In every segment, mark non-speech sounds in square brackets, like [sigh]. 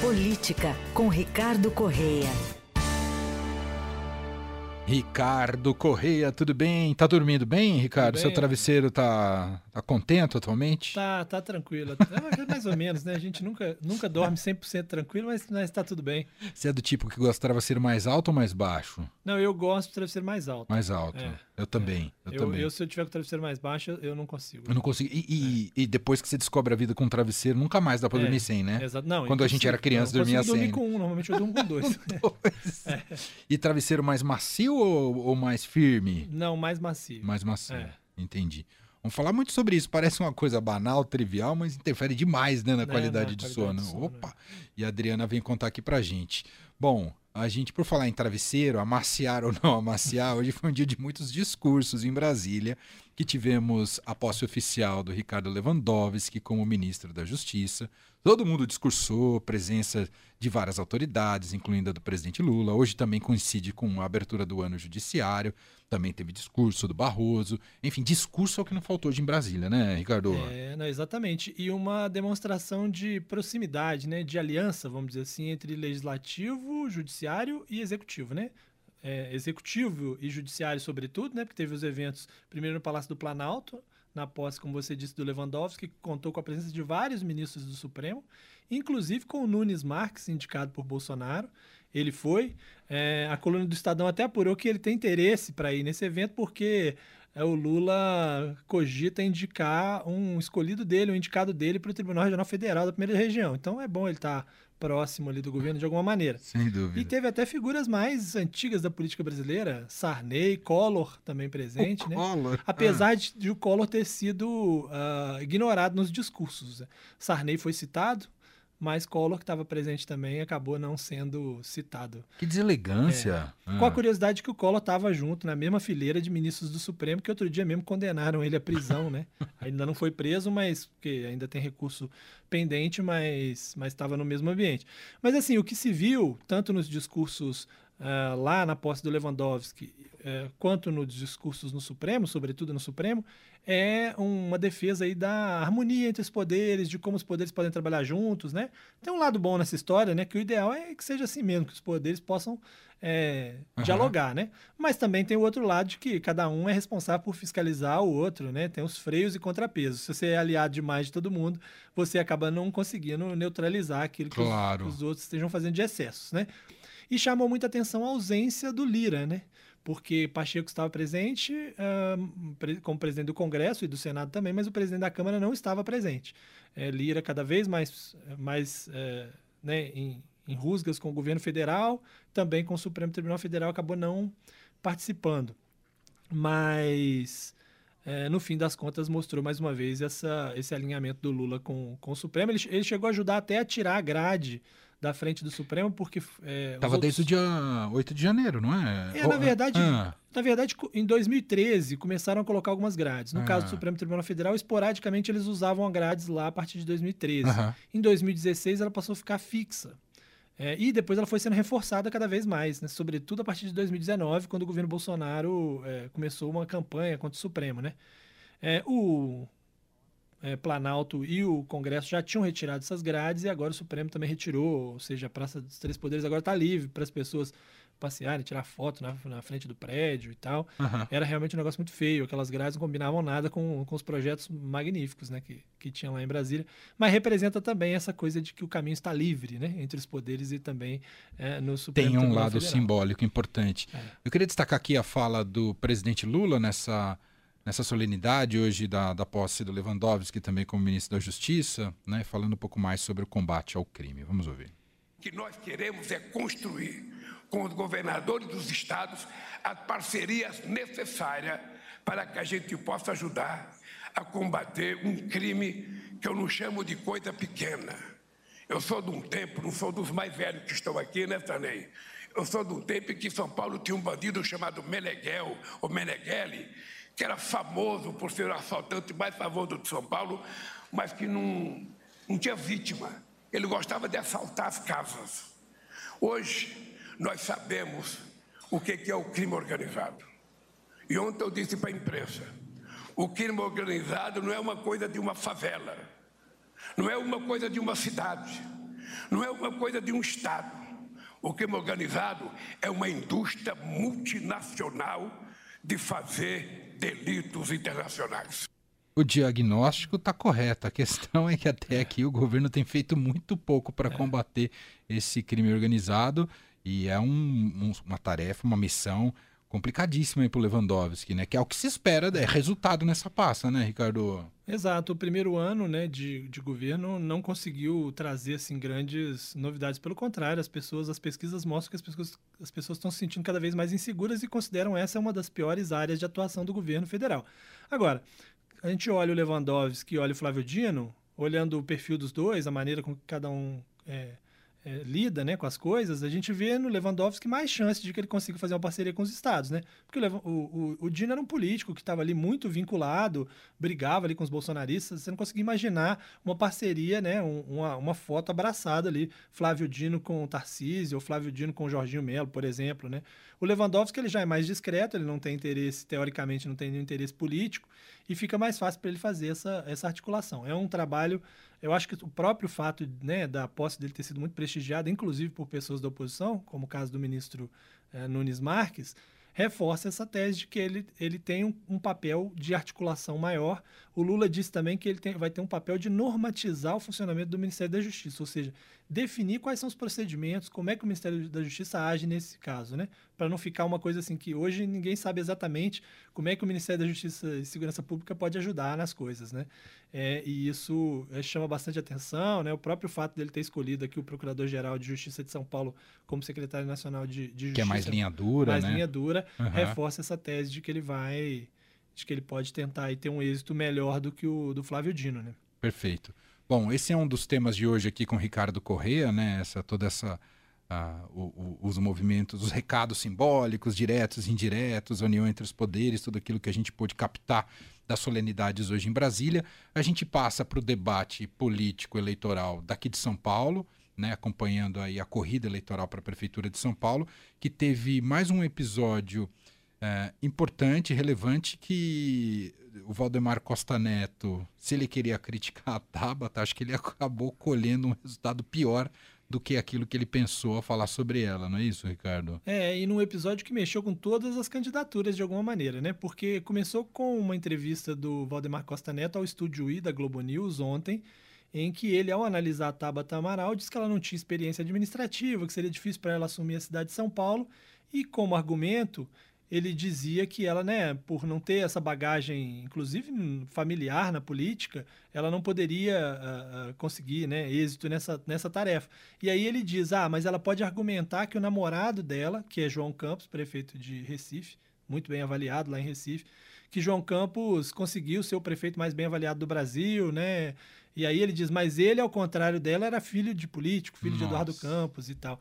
Política, com Ricardo Correia. Ricardo Correia, tudo bem? Tá dormindo bem, Ricardo? bem. Seu travesseiro tá, tá contente atualmente? Tá, tá tranquilo. É mais ou menos, né? A gente nunca, nunca dorme 100% tranquilo, mas, mas tá tudo bem. Você é do tipo que gosta de travesseiro mais alto ou mais baixo? Não, eu gosto do travesseiro mais alto. Mais alto. É, eu também. Eu, Eu, também. eu, se eu tiver com o travesseiro mais baixo, eu, eu não consigo. Eu não consigo. E, e- e depois que você descobre a vida com travesseiro, nunca mais dá pra É, dormir sem, né? Exato. Não, Quando a gente era criança, Eu dormia consigo dormir sem. com um, normalmente eu durmo com dois. [laughs] Pois. [laughs] E travesseiro mais macio ou, ou mais firme? não, mais macio. Mais macio. É. Entendi. Vamos falar muito sobre isso. Parece uma coisa banal, trivial, mas interfere demais né, na É, qualidade, na de, qualidade sono. de sono, é. Opa! E a Adriana vem contar aqui pra gente. Bom, a gente, por falar em travesseiro, amaciar ou não [laughs] amaciar, hoje foi um dia de muitos discursos em Brasília, que tivemos a posse oficial do Ricardo Lewandowski como ministro da Justiça. Todo mundo discursou, presença de várias autoridades, incluindo a do presidente Lula. Hoje também coincide com a abertura do ano judiciário. Também teve discurso do Barroso. Enfim, discurso é o que não faltou hoje em Brasília, né, Ricardo? É, não, exatamente. E uma demonstração de proximidade, né, de aliança, vamos dizer assim, entre legislativo, judiciário e executivo, né? É, executivo e judiciário, sobretudo, né? Porque teve os eventos primeiro no Palácio do Planalto, na posse, como você disse, do Lewandowski, que contou com a presença de vários ministros do Supremo, inclusive com o Nunes Marques, indicado por Bolsonaro. Ele foi. É, a coluna do Estadão até apurou que ele tem interesse para ir nesse evento, porque é, o Lula cogita indicar um escolhido dele, um indicado dele para o Tribunal Regional Federal da primeira região. Então é bom ele estar próximo ali do governo de alguma maneira. Sem E dúvida. teve até figuras mais antigas da política brasileira, Sarney, Collor também presente, né? Collor. Apesar de, de o Collor ter sido ah, ignorado nos discursos. Sarney foi citado, mas Collor, que estava presente também, acabou não sendo citado. Que deselegância. Ah. Com a curiosidade que o Collor estava junto na mesma fileira de ministros do Supremo, que outro dia mesmo condenaram ele à prisão, né? [laughs] Ainda não foi preso, mas porque ainda tem recurso pendente, mas mas estava no mesmo ambiente. Mas assim, o que se viu tanto nos discursos ah, lá na posse do Lewandowski, eh, quanto nos discursos no Supremo, sobretudo no Supremo, é uma defesa aí da harmonia entre os poderes, de como os poderes podem trabalhar juntos, né? Tem um lado bom nessa história, né? Que o ideal é que seja assim mesmo, que os poderes possam é, Aham. dialogar, né? Mas também tem o outro lado de que cada um é responsável por fiscalizar o outro, né? Tem os freios e contrapesos. Se você é aliado demais de todo mundo, você acaba não conseguindo neutralizar aquilo que os- Claro. que os, outros estejam fazendo de excessos, né? E chamou muita atenção a ausência do Lira, né? Porque Pacheco estava presente pre- como presidente do Congresso e do Senado também, mas o presidente da Câmara não estava presente. É, Lira cada vez mais, mais é, né, em, em rusgas com o governo federal, também com o Supremo Tribunal Federal, acabou não participando. Mas, é, no fim das contas, mostrou mais uma vez essa, esse alinhamento do Lula com, com o Supremo. Ele, ele chegou a ajudar até a tirar a grade da frente do Supremo, porque. É, Tava outros- desde o dia 8 de janeiro, não é? É, na verdade, Ah, na verdade, em 2013 começaram a colocar algumas grades. No Ah. caso do Supremo Tribunal Federal, esporadicamente eles usavam grades lá a partir de 2013. aham. Em 2016 ela passou a ficar fixa. É, e depois ela foi sendo reforçada cada vez mais, né? sobretudo a partir de 2019, quando o governo Bolsonaro é, começou uma campanha contra o Supremo. Né? É, o é, Planalto e o Congresso já tinham retirado essas grades e agora o Supremo também retirou, ou seja, a Praça dos Três Poderes agora está livre para as pessoas passearem, tirar foto na, na frente do prédio e tal. aham. Era realmente um negócio muito feio, aquelas grades não combinavam nada com, com os projetos magníficos né, que, que tinham lá em Brasília, mas representa também essa coisa de que o caminho está livre né, entre os poderes e também é, no Supremo Tem um lado Federal. simbólico importante. É. Eu queria destacar aqui a fala do presidente Lula nessa, nessa solenidade hoje da, da posse do Lewandowski, também como ministro da Justiça, né, falando um pouco mais sobre o combate ao crime. Vamos ouvir. O que nós queremos é construir com os governadores dos estados as parcerias necessárias para que a gente possa ajudar a combater um crime que eu não chamo de coisa pequena. Eu sou de um tempo, não sou dos mais velhos que estão aqui, né, Tanei? Eu sou de um tempo em que São Paulo tinha um bandido chamado Meneghel, ou Meneghelli, que era famoso por ser o assaltante mais famoso de São Paulo, mas que não, não tinha vítima. Ele gostava de assaltar as casas. Hoje, nós sabemos o que é o crime organizado. E ontem eu disse para a imprensa: o crime organizado não é uma coisa de uma favela, não é uma coisa de uma cidade, não é uma coisa de um Estado. O crime organizado é uma indústria multinacional de fazer delitos internacionais. O diagnóstico está correto. A questão é que até aqui o governo tem feito muito pouco para é. combater esse crime organizado e é um, um, uma tarefa, uma missão complicadíssima para o Lewandowski, né? Que é o que se espera, é resultado nessa pasta, né, Ricardo? Exato. O primeiro ano né, de, de governo não conseguiu trazer assim, grandes novidades. Pelo contrário, as pessoas, as pesquisas mostram que as pessoas, as pessoas estão se sentindo cada vez mais inseguras e consideram essa uma das piores áreas de atuação do governo federal. Agora, a gente olha o Lewandowski e olha o Flávio Dino, olhando o perfil dos dois, a maneira com que cada um é, é, lida né, com as coisas, a gente vê no Lewandowski mais chance de que ele consiga fazer uma parceria com os estados, né? Porque o, o, o Dino era um político que estava ali muito vinculado, brigava ali com os bolsonaristas, você não conseguia imaginar uma parceria, né? Um, uma, uma foto abraçada ali, Flávio Dino com o Tarcísio, ou Flávio Dino com o Jorginho Melo, por exemplo, né? O Lewandowski ele já é mais discreto, ele não tem interesse, teoricamente não tem nenhum interesse político, e fica mais fácil para ele fazer essa, essa articulação. É um trabalho, eu acho que o próprio fato né, da posse dele ter sido muito prestigiada, inclusive por pessoas da oposição, como o caso do ministro eh, Nunes Marques, reforça essa tese de que ele, ele tem um, um, papel de articulação maior. O Lula disse também que ele tem, vai ter um papel de normatizar o funcionamento do Ministério da Justiça, ou seja, definir quais são os procedimentos, como é que o Ministério da Justiça age nesse caso, né? Para não ficar uma coisa assim que hoje ninguém sabe exatamente como é que o Ministério da Justiça e Segurança Pública pode ajudar nas coisas, né? É, e isso é, chama bastante atenção, né? O próprio fato dele ter escolhido aqui o Procurador-Geral de Justiça de São Paulo como secretário nacional de, de Justiça, que é mais linha dura, mais né? linha dura, uhum. reforça essa tese de que ele vai, de que ele pode tentar e ter um êxito melhor do que o do Flávio Dino, né? Perfeito. Bom, esse é um dos temas de hoje aqui com Ricardo Correa, né? Essa, toda essa. Uh, o, o, os movimentos, os recados simbólicos, diretos, indiretos, união entre os poderes, tudo aquilo que a gente pôde captar das solenidades hoje em Brasília. A gente passa para o debate político eleitoral daqui de São Paulo, né, acompanhando aí a corrida eleitoral para a Prefeitura de São Paulo, que teve mais um episódio é, importante, relevante, que o Valdemar Costa Neto, se ele queria criticar a Tabata, acho que ele acabou colhendo um resultado pior do que aquilo que ele pensou a falar sobre ela, não é isso, Ricardo? É, e num episódio que mexeu com todas as candidaturas de alguma maneira, né? Porque começou com uma entrevista do Valdemar Costa Neto ao Estúdio I da Globo News ontem, em que ele, ao analisar a Tabata Amaral, disse que ela não tinha experiência administrativa, que seria difícil para ela assumir a cidade de São Paulo, e como argumento, ele dizia que ela, né, por não ter essa bagagem, inclusive familiar na política, ela não poderia uh, uh, conseguir, né, êxito nessa, nessa tarefa. E aí ele diz, ah, mas ela pode argumentar que o namorado dela, que é João Campos, prefeito de Recife, muito bem avaliado lá em Recife, que João Campos conseguiu ser o prefeito mais bem avaliado do Brasil, né? E aí ele diz, mas ele, ao contrário dela, era filho de político, filho Nossa. de Eduardo Campos e tal.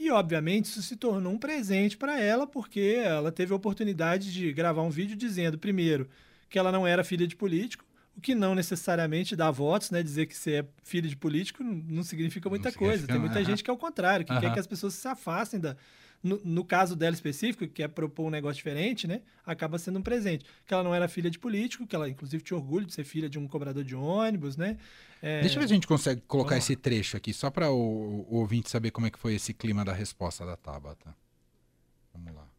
E, obviamente, isso se tornou um presente para ela, porque ela teve a oportunidade de gravar um vídeo dizendo, primeiro, que ela não era filha de político, o que não necessariamente dá votos, né? Dizer que você é filho de político não significa muita não coisa. Tem muita gente que é o contrário, que quer que as pessoas se afastem da, no, no, caso dela específico, que é propor um negócio diferente, né? Acaba sendo um presente. Que ela não era filha de político, que ela inclusive tinha orgulho de ser filha de um cobrador de ônibus, né? É... Deixa eu ver se a gente consegue colocar esse trecho aqui, só para o, o, ouvinte saber como é que foi esse clima da resposta da Tabata. Vamos lá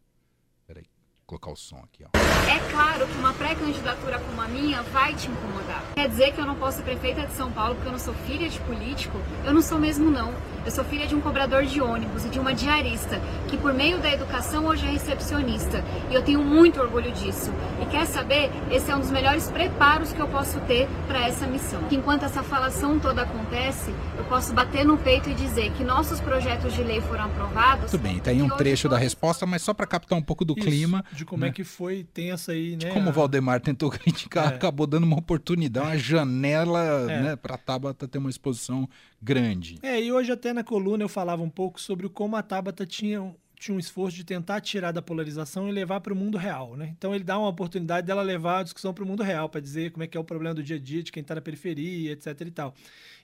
colocar o som aqui, ó. É claro que uma pré-candidatura como a minha vai te incomodar. Quer dizer que eu não posso ser prefeita de São Paulo porque eu não sou filha de político? Eu não sou mesmo não. Eu sou filha de um cobrador de ônibus e de uma diarista, que por meio da educação hoje é recepcionista. E eu tenho muito orgulho disso. E quer saber? Esse é um dos melhores preparos que eu posso ter para essa missão. Enquanto essa falação toda acontece, eu posso bater no peito e dizer que nossos projetos de lei foram aprovados. Tudo bem, tem tá um trecho da resposta, mas só para captar um pouco do Isso. clima de como é né? é que foi tensa aí, né? De como o Valdemar tentou [laughs] criticar, é. acabou dando uma oportunidade, uma janela, é. né, para a Tabata ter uma exposição grande. É, e hoje até na coluna eu falava um pouco sobre como a Tabata tinha tinha um esforço de tentar tirar da polarização e levar para o mundo real, né? Então ele dá uma oportunidade dela levar a discussão para o mundo real, para dizer como é que é o problema do dia a dia de quem está na periferia, etc e tal.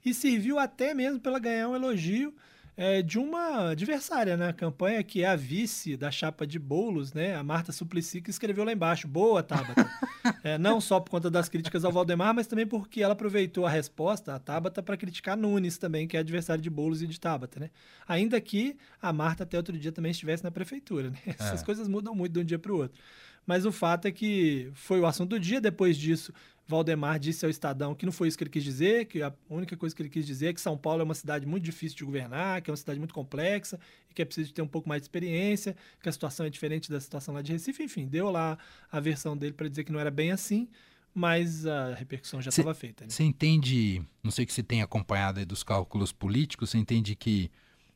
E serviu até mesmo para ela ganhar um elogio é, de uma adversária na campanha, que é a vice da chapa de bolos, né? A Marta Suplicy, que escreveu lá embaixo. Boa, Tabata. [laughs] é, não só por conta das críticas ao Valdemar, mas também porque ela aproveitou a resposta, a Tabata, para criticar Nunes também, que é adversário de bolos e de Tabata, né? Ainda que a Marta até outro dia também estivesse na prefeitura, né? Essas é. coisas mudam muito de um dia para o outro. Mas o fato é que foi o assunto do dia. Depois disso, Valdemar disse ao Estadão que não foi isso que ele quis dizer, que a única coisa que ele quis dizer é que São Paulo é uma cidade muito difícil de governar, que é uma cidade muito complexa e que é preciso ter um pouco mais de experiência, que a situação é diferente da situação lá de Recife. Enfim, deu lá a versão dele para dizer que não era bem assim, mas a repercussão já estava feita. Você né? entende, não sei que você tem acompanhado aí dos cálculos políticos, você entende que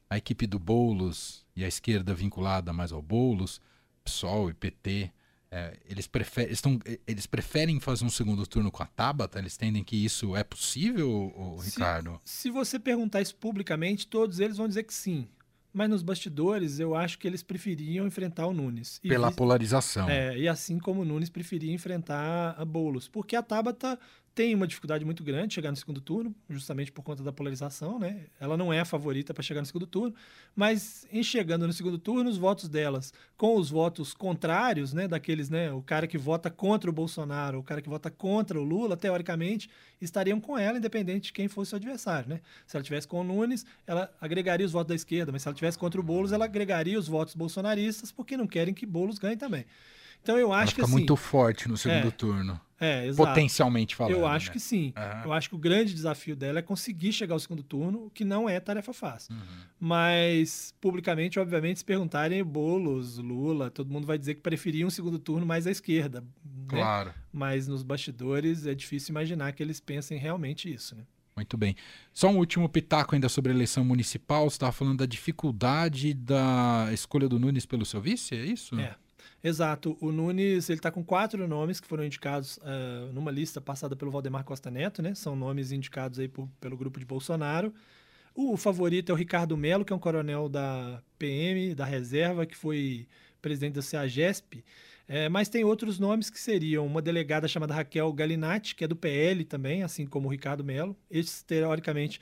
a equipe do Boulos e a esquerda vinculada mais ao Boulos, PSOL e PT, é, eles, prefer, estão, eles preferem fazer um segundo turno com a Tabata? Eles entendem que isso é possível, Ricardo? Se, você perguntar isso publicamente, todos eles vão dizer que sim. Mas nos bastidores, eu acho que eles preferiam enfrentar o Nunes. E Pela polarização. É, e assim como o Nunes preferia enfrentar a Boulos. Porque a Tabata tem uma dificuldade muito grande de chegar no segundo turno, justamente por conta da polarização, né? Ela não é a favorita para chegar no segundo turno, mas em chegando no segundo turno, os votos delas com os votos contrários, né, daqueles, né, o cara que vota contra o Bolsonaro, o cara que vota contra o Lula, teoricamente, estariam com ela, independente de quem fosse o adversário, né? Se ela tivesse com o Nunes, ela agregaria os votos da esquerda, mas se ela tivesse contra o Boulos, ela agregaria os votos bolsonaristas, porque não querem que Boulos ganhe também. Então eu acho ela que assim, muito forte no segundo é, turno. É, exato. Potencialmente falando. Eu acho né? que sim. Uhum. Eu acho que o grande desafio dela é conseguir chegar ao segundo turno, o que não é tarefa fácil. Uhum. Mas, publicamente, obviamente, se perguntarem Boulos, Lula, todo mundo vai dizer que preferia um segundo turno mais à esquerda. Né? Claro. Mas nos bastidores é difícil imaginar que eles pensem realmente isso, né? Muito bem. Só um último pitaco ainda sobre a eleição municipal. Você estava falando da dificuldade da escolha do Nunes pelo seu vice, é isso? É. Exato. O Nunes ele está com quatro nomes que foram indicados uh, numa lista passada pelo Valdemar Costa Neto, né? São nomes indicados aí por, pelo grupo de Bolsonaro. O favorito é o Ricardo Melo, que é um coronel da PM, da reserva, que foi presidente da CEAGESP. É, mas tem outros nomes que seriam uma delegada chamada Raquel Galinatti, que é do PL também, assim como o Ricardo Melo. Esses, teoricamente,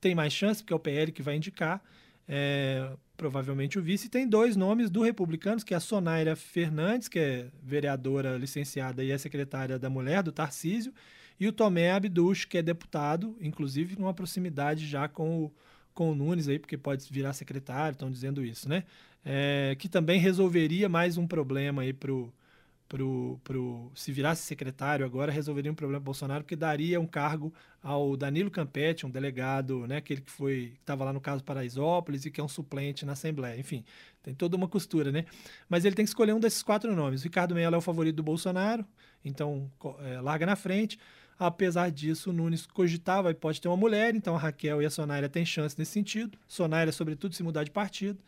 tem mais chance, porque é o PL que vai indicar é, provavelmente o vice. Tem dois nomes do Republicanos, que é a Sonaira Fernandes, que é vereadora licenciada e é secretária da Mulher, do Tarcísio, e o Tomé Abduch, que é deputado, inclusive numa proximidade já com o, com o Nunes, aí, porque pode virar secretário, estão dizendo isso, né? É, que também resolveria mais um problema aí para o pro, pro, se virasse secretário agora, resolveria um problema Bolsonaro, porque daria um cargo ao Danilo Campetti, um delegado, né, aquele que foi estava lá no caso Paraisópolis e que é um suplente na Assembleia. Enfim, tem toda uma costura, né? Mas ele tem que escolher um desses quatro nomes. O Ricardo Mello é o favorito do Bolsonaro, então é, larga na frente. Apesar disso, o Nunes cogitava e pode ter uma mulher, então a Raquel e a Sonaira têm chance nesse sentido. Sonaira, sobretudo, se mudar de partido.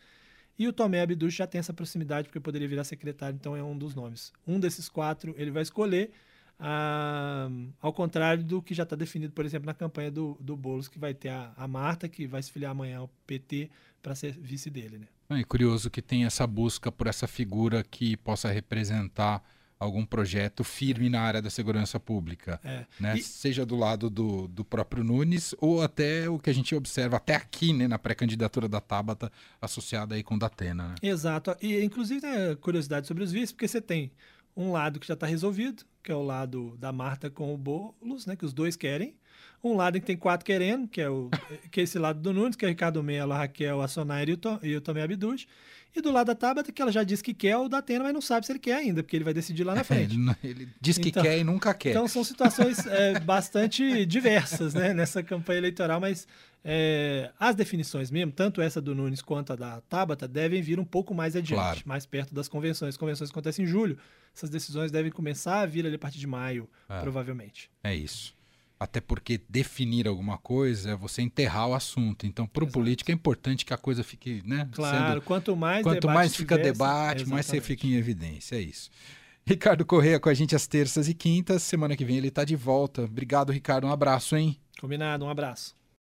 E o Tomé Abduch já tem essa proximidade, porque poderia virar secretário, então é um dos nomes. Um desses quatro ele vai escolher, ah, ao contrário do que já está definido, por exemplo, na campanha do, do Boulos, que vai ter a, a Marta, que vai se filiar amanhã ao PT para ser vice dele. Né? É curioso que tem essa busca por essa figura que possa representar algum projeto firme na área da segurança pública, é. né? E... seja do lado do, do próprio Nunes ou até o que a gente observa até aqui, né, na pré-candidatura da Tabata associada aí com o Datena. Né? Exato. E inclusive né, curiosidade sobre os vices, porque você tem um lado que já está resolvido, que é o lado da Marta com o Boulos, né, que os dois querem. Um lado em que tem quatro querendo, que é, o, [laughs] que é esse lado do Nunes, que é o Ricardo Mello, a Raquel, a Sonaira e o, Tom, e o Tomé Abduch. E do lado da Tabata, que ela já disse que quer, o Datena, mas não sabe se ele quer ainda, porque ele vai decidir lá na [laughs] frente. ele, ele diz que então, quer e nunca quer. Então são situações é, bastante diversas né, nessa campanha eleitoral, mas é, as definições mesmo, tanto essa do Nunes quanto a da Tabata, devem vir um pouco mais adiante, claro. mais perto das convenções. As convenções acontecem em julho, essas decisões devem começar a vir ali a partir de maio, é. provavelmente. É isso. Até porque definir alguma coisa é você enterrar o assunto. Então, para o político é importante que a coisa fique, né? Claro, sendo, quanto mais quanto mais fica tivesse, debate, exatamente. mais você fica em evidência. É isso. Ricardo Correia com a gente às terças e quintas. Semana que vem ele está de volta. Obrigado, Ricardo. Um abraço, hein? Combinado, um abraço.